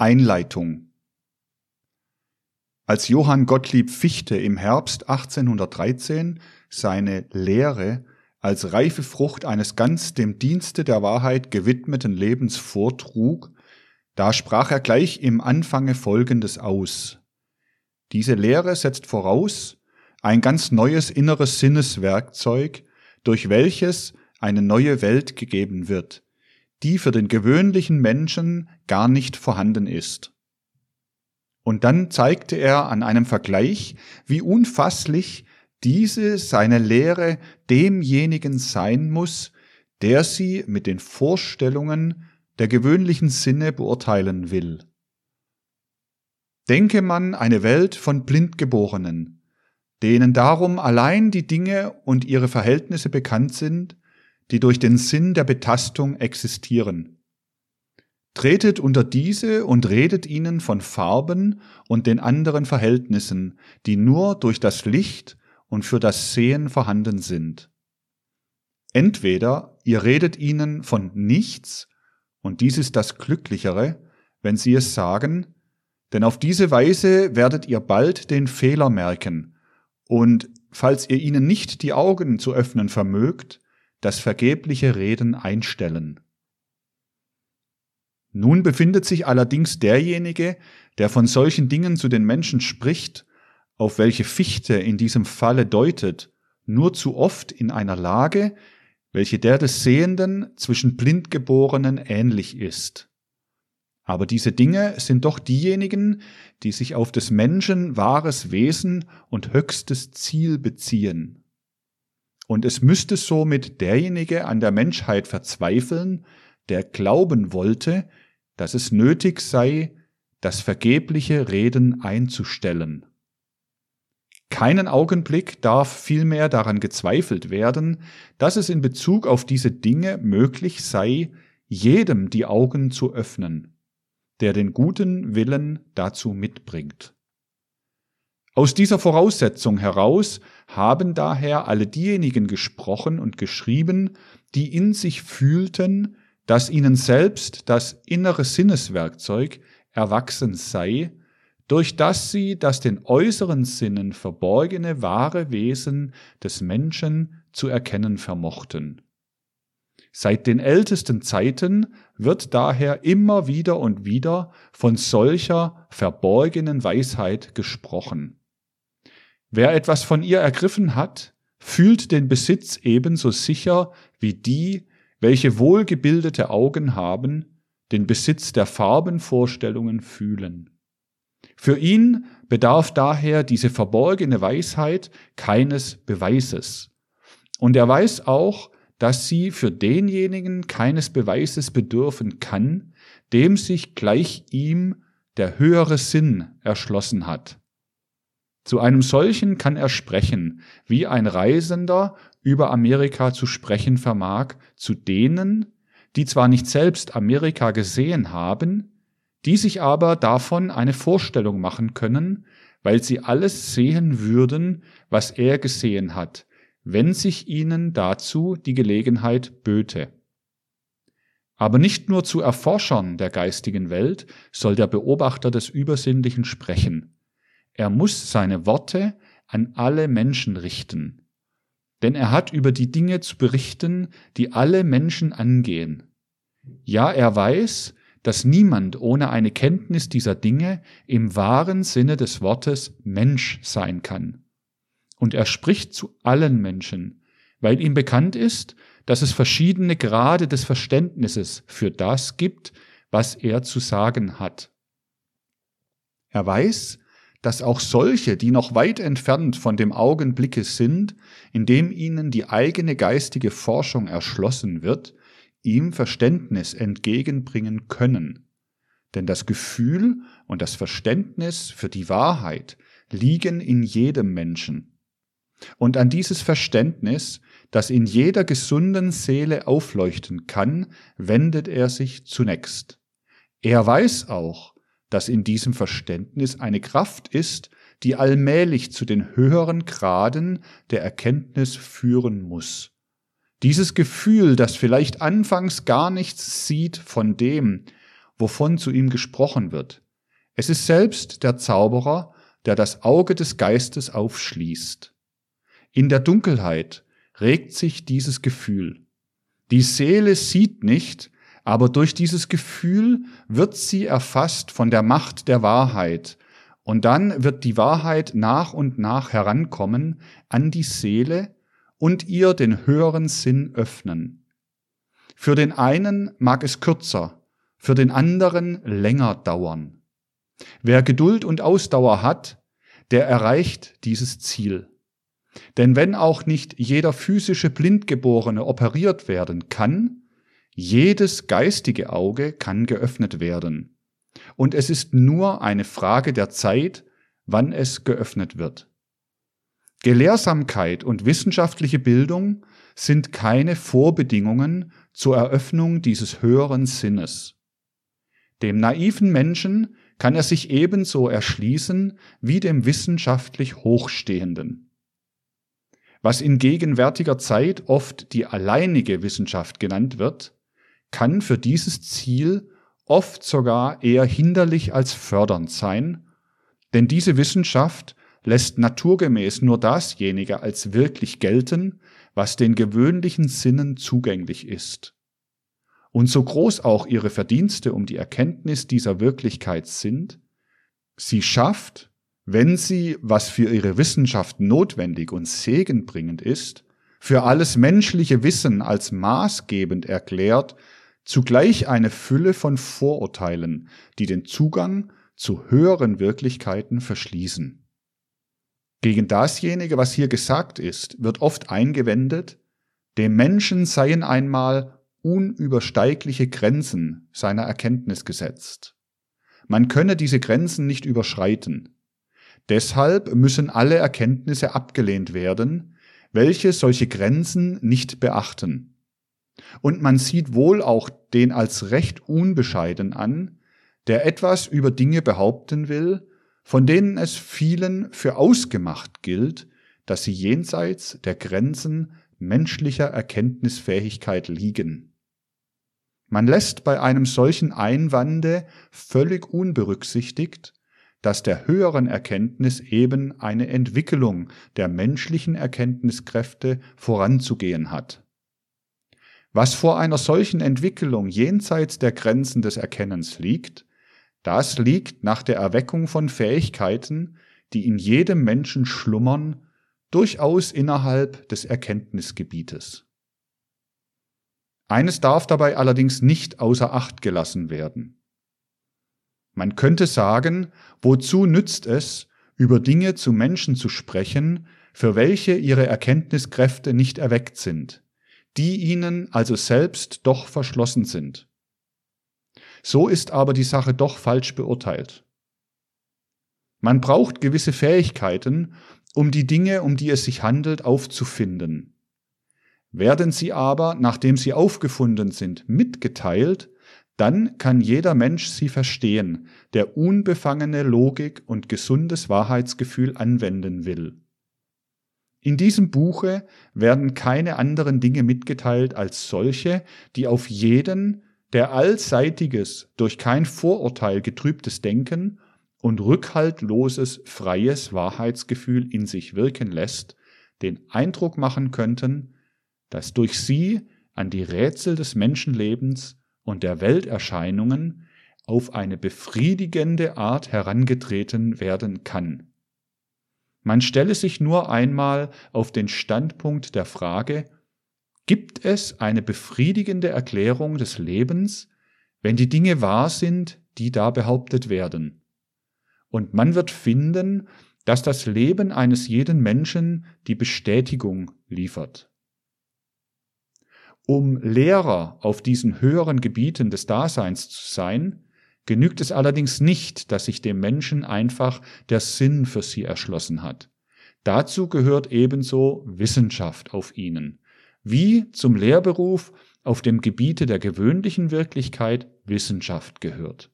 Einleitung Als Johann Gottlieb Fichte im Herbst 1813 seine Lehre als reife Frucht eines ganz dem Dienste der Wahrheit gewidmeten Lebens vortrug, da sprach er gleich im Anfange Folgendes aus. Diese Lehre setzt voraus ein ganz neues inneres Sinneswerkzeug, durch welches eine neue Welt gegeben wird, die für den gewöhnlichen Menschen gar nicht vorhanden ist. Und dann zeigte er an einem Vergleich, wie unfasslich diese seine Lehre demjenigen sein muss, der sie mit den Vorstellungen der gewöhnlichen Sinne beurteilen will. Denke man eine Welt von Blindgeborenen, denen darum allein die Dinge und ihre Verhältnisse bekannt sind, die durch den Sinn der Betastung existieren. Tretet unter diese und redet ihnen von Farben und den anderen Verhältnissen, die nur durch das Licht und für das Sehen vorhanden sind. Entweder ihr redet ihnen von nichts, und dies ist das Glücklichere, wenn sie es sagen, denn auf diese Weise werdet ihr bald den Fehler merken, und falls ihr ihnen nicht die Augen zu öffnen vermögt, das vergebliche Reden einstellen. Nun befindet sich allerdings derjenige, der von solchen Dingen zu den Menschen spricht, auf welche Fichte in diesem Falle deutet, nur zu oft in einer Lage, welche der des Sehenden zwischen Blindgeborenen ähnlich ist. Aber diese Dinge sind doch diejenigen, die sich auf des Menschen wahres Wesen und höchstes Ziel beziehen. Und es müsste somit derjenige an der Menschheit verzweifeln, der glauben wollte, dass es nötig sei, das vergebliche Reden einzustellen. Keinen Augenblick darf vielmehr daran gezweifelt werden, dass es in Bezug auf diese Dinge möglich sei, jedem die Augen zu öffnen, der den guten Willen dazu mitbringt. Aus dieser Voraussetzung heraus haben daher alle diejenigen gesprochen und geschrieben, die in sich fühlten, dass ihnen selbst das innere Sinneswerkzeug erwachsen sei, durch das sie das den äußeren Sinnen verborgene wahre Wesen des Menschen zu erkennen vermochten. Seit den ältesten Zeiten wird daher immer wieder und wieder von solcher verborgenen Weisheit gesprochen. Wer etwas von ihr ergriffen hat, fühlt den Besitz ebenso sicher wie die, welche wohlgebildete Augen haben, den Besitz der Farbenvorstellungen fühlen. Für ihn bedarf daher diese verborgene Weisheit keines Beweises. Und er weiß auch, dass sie für denjenigen keines Beweises bedürfen kann, dem sich gleich ihm der höhere Sinn erschlossen hat. Zu einem solchen kann er sprechen, wie ein Reisender über Amerika zu sprechen vermag, zu denen, die zwar nicht selbst Amerika gesehen haben, die sich aber davon eine Vorstellung machen können, weil sie alles sehen würden, was er gesehen hat, wenn sich ihnen dazu die Gelegenheit böte. Aber nicht nur zu Erforschern der geistigen Welt soll der Beobachter des Übersinnlichen sprechen, er muss seine Worte an alle Menschen richten. Denn er hat über die Dinge zu berichten, die alle Menschen angehen. Ja, er weiß, dass niemand ohne eine Kenntnis dieser Dinge im wahren Sinne des Wortes Mensch sein kann. Und er spricht zu allen Menschen, weil ihm bekannt ist, dass es verschiedene Grade des Verständnisses für das gibt, was er zu sagen hat. Er weiß, dass auch solche, die noch weit entfernt von dem Augenblicke sind, in dem ihnen die eigene geistige Forschung erschlossen wird, ihm Verständnis entgegenbringen können. Denn das Gefühl und das Verständnis für die Wahrheit liegen in jedem Menschen. Und an dieses Verständnis, das in jeder gesunden Seele aufleuchten kann, wendet er sich zunächst. Er weiß auch, dass in diesem Verständnis eine Kraft ist, die allmählich zu den höheren Graden der Erkenntnis führen muss. Dieses Gefühl, das vielleicht anfangs gar nichts sieht von dem, wovon zu ihm gesprochen wird. Es ist selbst der Zauberer, der das Auge des Geistes aufschließt. In der Dunkelheit regt sich dieses Gefühl. Die Seele sieht nicht, aber durch dieses Gefühl wird sie erfasst von der Macht der Wahrheit, und dann wird die Wahrheit nach und nach herankommen an die Seele und ihr den höheren Sinn öffnen. Für den einen mag es kürzer, für den anderen länger dauern. Wer Geduld und Ausdauer hat, der erreicht dieses Ziel. Denn wenn auch nicht jeder physische Blindgeborene operiert werden kann, jedes geistige Auge kann geöffnet werden. Und es ist nur eine Frage der Zeit, wann es geöffnet wird. Gelehrsamkeit und wissenschaftliche Bildung sind keine Vorbedingungen zur Eröffnung dieses höheren Sinnes. Dem naiven Menschen kann er sich ebenso erschließen wie dem wissenschaftlich Hochstehenden. Was in gegenwärtiger Zeit oft die alleinige Wissenschaft genannt wird, kann für dieses Ziel oft sogar eher hinderlich als fördernd sein, denn diese Wissenschaft lässt naturgemäß nur dasjenige als wirklich gelten, was den gewöhnlichen Sinnen zugänglich ist. Und so groß auch ihre Verdienste um die Erkenntnis dieser Wirklichkeit sind, sie schafft, wenn sie, was für ihre Wissenschaft notwendig und segenbringend ist, für alles menschliche Wissen als maßgebend erklärt, zugleich eine Fülle von Vorurteilen, die den Zugang zu höheren Wirklichkeiten verschließen. Gegen dasjenige, was hier gesagt ist, wird oft eingewendet, dem Menschen seien einmal unübersteigliche Grenzen seiner Erkenntnis gesetzt. Man könne diese Grenzen nicht überschreiten. Deshalb müssen alle Erkenntnisse abgelehnt werden, welche solche Grenzen nicht beachten. Und man sieht wohl auch den als recht unbescheiden an, der etwas über Dinge behaupten will, von denen es vielen für ausgemacht gilt, dass sie jenseits der Grenzen menschlicher Erkenntnisfähigkeit liegen. Man lässt bei einem solchen Einwande völlig unberücksichtigt, dass der höheren Erkenntnis eben eine Entwicklung der menschlichen Erkenntniskräfte voranzugehen hat. Was vor einer solchen Entwicklung jenseits der Grenzen des Erkennens liegt, das liegt nach der Erweckung von Fähigkeiten, die in jedem Menschen schlummern, durchaus innerhalb des Erkenntnisgebietes. Eines darf dabei allerdings nicht außer Acht gelassen werden. Man könnte sagen, wozu nützt es, über Dinge zu Menschen zu sprechen, für welche ihre Erkenntniskräfte nicht erweckt sind, die ihnen also selbst doch verschlossen sind. So ist aber die Sache doch falsch beurteilt. Man braucht gewisse Fähigkeiten, um die Dinge, um die es sich handelt, aufzufinden. Werden sie aber, nachdem sie aufgefunden sind, mitgeteilt, dann kann jeder Mensch sie verstehen, der unbefangene Logik und gesundes Wahrheitsgefühl anwenden will. In diesem Buche werden keine anderen Dinge mitgeteilt als solche, die auf jeden, der allseitiges, durch kein Vorurteil getrübtes Denken und rückhaltloses, freies Wahrheitsgefühl in sich wirken lässt, den Eindruck machen könnten, dass durch sie an die Rätsel des Menschenlebens und der Welterscheinungen auf eine befriedigende Art herangetreten werden kann. Man stelle sich nur einmal auf den Standpunkt der Frage, gibt es eine befriedigende Erklärung des Lebens, wenn die Dinge wahr sind, die da behauptet werden? Und man wird finden, dass das Leben eines jeden Menschen die Bestätigung liefert. Um Lehrer auf diesen höheren Gebieten des Daseins zu sein, genügt es allerdings nicht, dass sich dem Menschen einfach der Sinn für sie erschlossen hat. Dazu gehört ebenso Wissenschaft auf ihnen, wie zum Lehrberuf auf dem Gebiete der gewöhnlichen Wirklichkeit Wissenschaft gehört.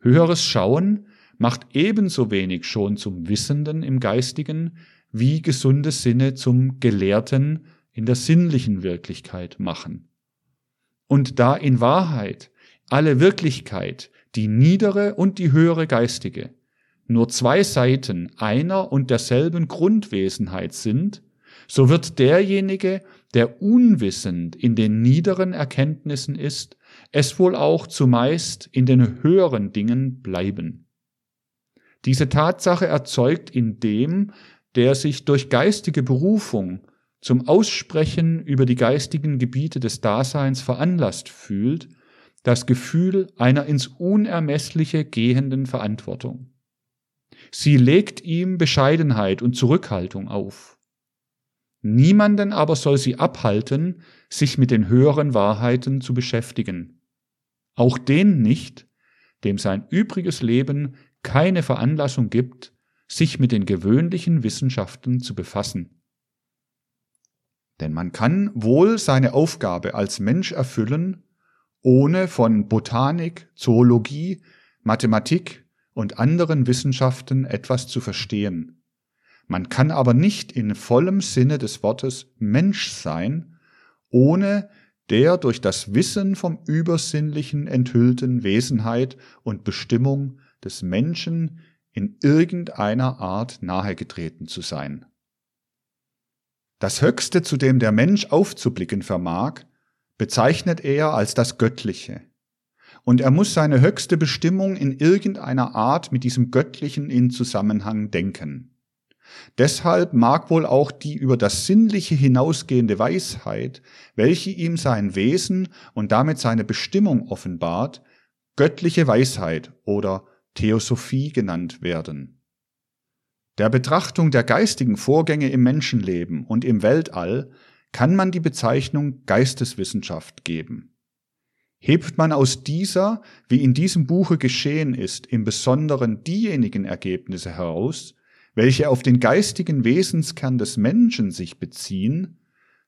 Höheres Schauen macht ebenso wenig schon zum Wissenden im Geistigen, wie gesunde Sinne zum Gelehrten in der sinnlichen Wirklichkeit machen. Und da in Wahrheit alle Wirklichkeit, die niedere und die höhere geistige, nur zwei Seiten einer und derselben Grundwesenheit sind, so wird derjenige, der unwissend in den niederen Erkenntnissen ist, es wohl auch zumeist in den höheren Dingen bleiben. Diese Tatsache erzeugt in dem, der sich durch geistige Berufung zum Aussprechen über die geistigen Gebiete des Daseins veranlasst fühlt, das Gefühl einer ins Unermessliche gehenden Verantwortung. Sie legt ihm Bescheidenheit und Zurückhaltung auf. Niemanden aber soll sie abhalten, sich mit den höheren Wahrheiten zu beschäftigen. Auch den nicht, dem sein übriges Leben keine Veranlassung gibt, sich mit den gewöhnlichen Wissenschaften zu befassen. Denn man kann wohl seine Aufgabe als Mensch erfüllen, ohne von Botanik, Zoologie, Mathematik und anderen Wissenschaften etwas zu verstehen. Man kann aber nicht in vollem Sinne des Wortes Mensch sein, ohne der durch das Wissen vom Übersinnlichen enthüllten Wesenheit und Bestimmung des Menschen in irgendeiner Art nahegetreten zu sein. Das Höchste, zu dem der Mensch aufzublicken vermag, bezeichnet er als das Göttliche. Und er muss seine höchste Bestimmung in irgendeiner Art mit diesem Göttlichen in Zusammenhang denken. Deshalb mag wohl auch die über das Sinnliche hinausgehende Weisheit, welche ihm sein Wesen und damit seine Bestimmung offenbart, göttliche Weisheit oder Theosophie genannt werden. Der Betrachtung der geistigen Vorgänge im Menschenleben und im Weltall kann man die Bezeichnung Geisteswissenschaft geben. Hebt man aus dieser, wie in diesem Buche geschehen ist, im Besonderen diejenigen Ergebnisse heraus, welche auf den geistigen Wesenskern des Menschen sich beziehen,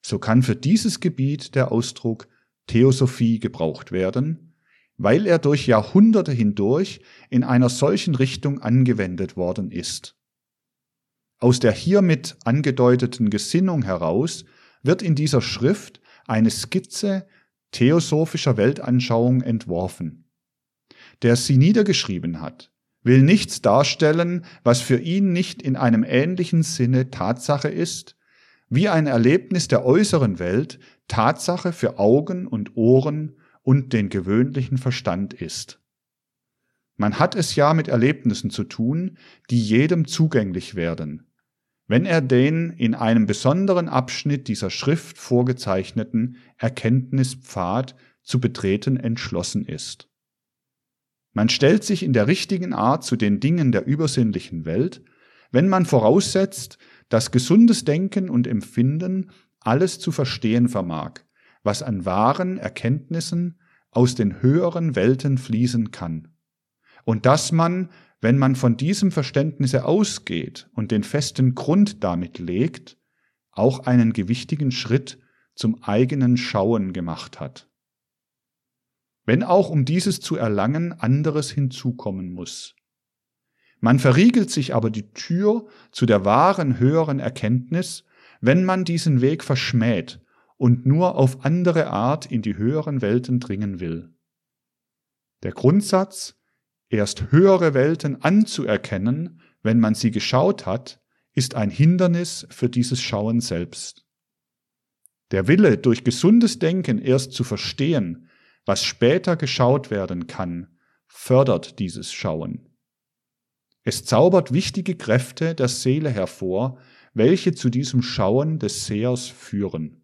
so kann für dieses Gebiet der Ausdruck Theosophie gebraucht werden, weil er durch Jahrhunderte hindurch in einer solchen Richtung angewendet worden ist. Aus der hiermit angedeuteten Gesinnung heraus wird in dieser Schrift eine Skizze theosophischer Weltanschauung entworfen. Der sie niedergeschrieben hat, will nichts darstellen, was für ihn nicht in einem ähnlichen Sinne Tatsache ist, wie ein Erlebnis der äußeren Welt Tatsache für Augen und Ohren und den gewöhnlichen Verstand ist. Man hat es ja mit Erlebnissen zu tun, die jedem zugänglich werden, wenn er den in einem besonderen Abschnitt dieser Schrift vorgezeichneten Erkenntnispfad zu betreten entschlossen ist. Man stellt sich in der richtigen Art zu den Dingen der übersinnlichen Welt, wenn man voraussetzt, dass gesundes Denken und Empfinden alles zu verstehen vermag, was an wahren Erkenntnissen aus den höheren Welten fließen kann, und dass man wenn man von diesem Verständnisse ausgeht und den festen Grund damit legt, auch einen gewichtigen Schritt zum eigenen Schauen gemacht hat. Wenn auch um dieses zu erlangen anderes hinzukommen muss. Man verriegelt sich aber die Tür zu der wahren höheren Erkenntnis, wenn man diesen Weg verschmäht und nur auf andere Art in die höheren Welten dringen will. Der Grundsatz, Erst höhere Welten anzuerkennen, wenn man sie geschaut hat, ist ein Hindernis für dieses Schauen selbst. Der Wille, durch gesundes Denken erst zu verstehen, was später geschaut werden kann, fördert dieses Schauen. Es zaubert wichtige Kräfte der Seele hervor, welche zu diesem Schauen des Sehers führen.